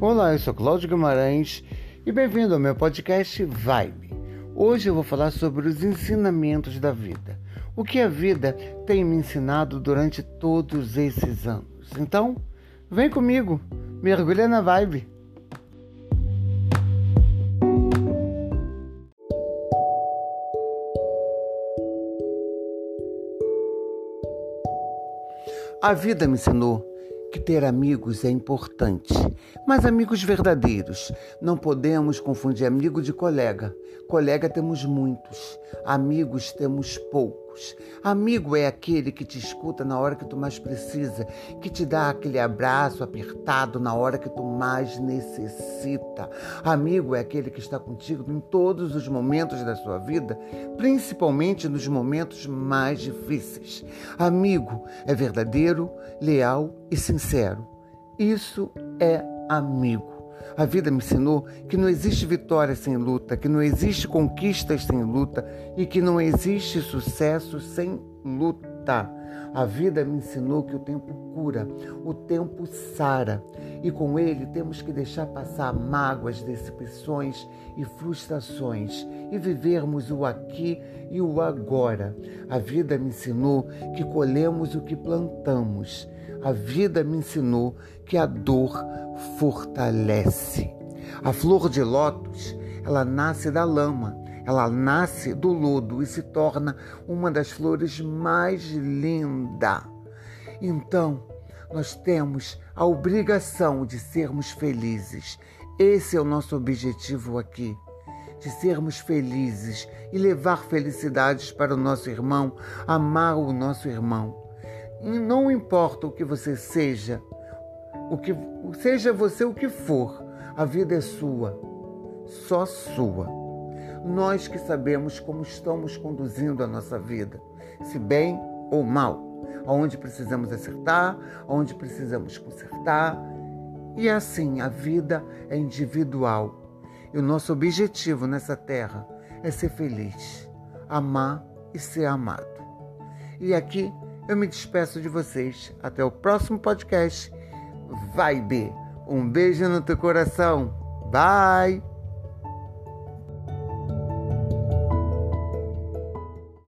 Olá, eu sou Cláudio Guimarães e bem-vindo ao meu podcast Vibe. Hoje eu vou falar sobre os ensinamentos da vida. O que a vida tem me ensinado durante todos esses anos. Então, vem comigo, mergulha na vibe. A vida me ensinou que ter amigos é importante, mas amigos verdadeiros. Não podemos confundir amigo de colega. Colega temos muitos, amigos temos poucos. Amigo é aquele que te escuta na hora que tu mais precisa, que te dá aquele abraço apertado na hora que tu mais necessita. Amigo é aquele que está contigo em todos os momentos da sua vida, principalmente nos momentos mais difíceis. Amigo é verdadeiro, leal e sincero. Isso é amigo. A vida me ensinou que não existe vitória sem luta, que não existe conquistas sem luta e que não existe sucesso sem luta. A vida me ensinou que o tempo cura, o tempo sara, e com ele temos que deixar passar mágoas, decepções e frustrações e vivermos o aqui e o agora. A vida me ensinou que colhemos o que plantamos. A vida me ensinou que a dor fortalece. A flor de lótus, ela nasce da lama, ela nasce do lodo e se torna uma das flores mais lindas. Então, nós temos a obrigação de sermos felizes. Esse é o nosso objetivo aqui. De sermos felizes e levar felicidades para o nosso irmão, amar o nosso irmão. E não importa o que você seja, o que seja você o que for, a vida é sua, só sua. Nós que sabemos como estamos conduzindo a nossa vida, se bem ou mal, aonde precisamos acertar, aonde precisamos consertar. E assim, a vida é individual. E o nosso objetivo nessa terra é ser feliz, amar e ser amado. E aqui eu me despeço de vocês. Até o próximo podcast. Vibe. Um beijo no teu coração. Bye.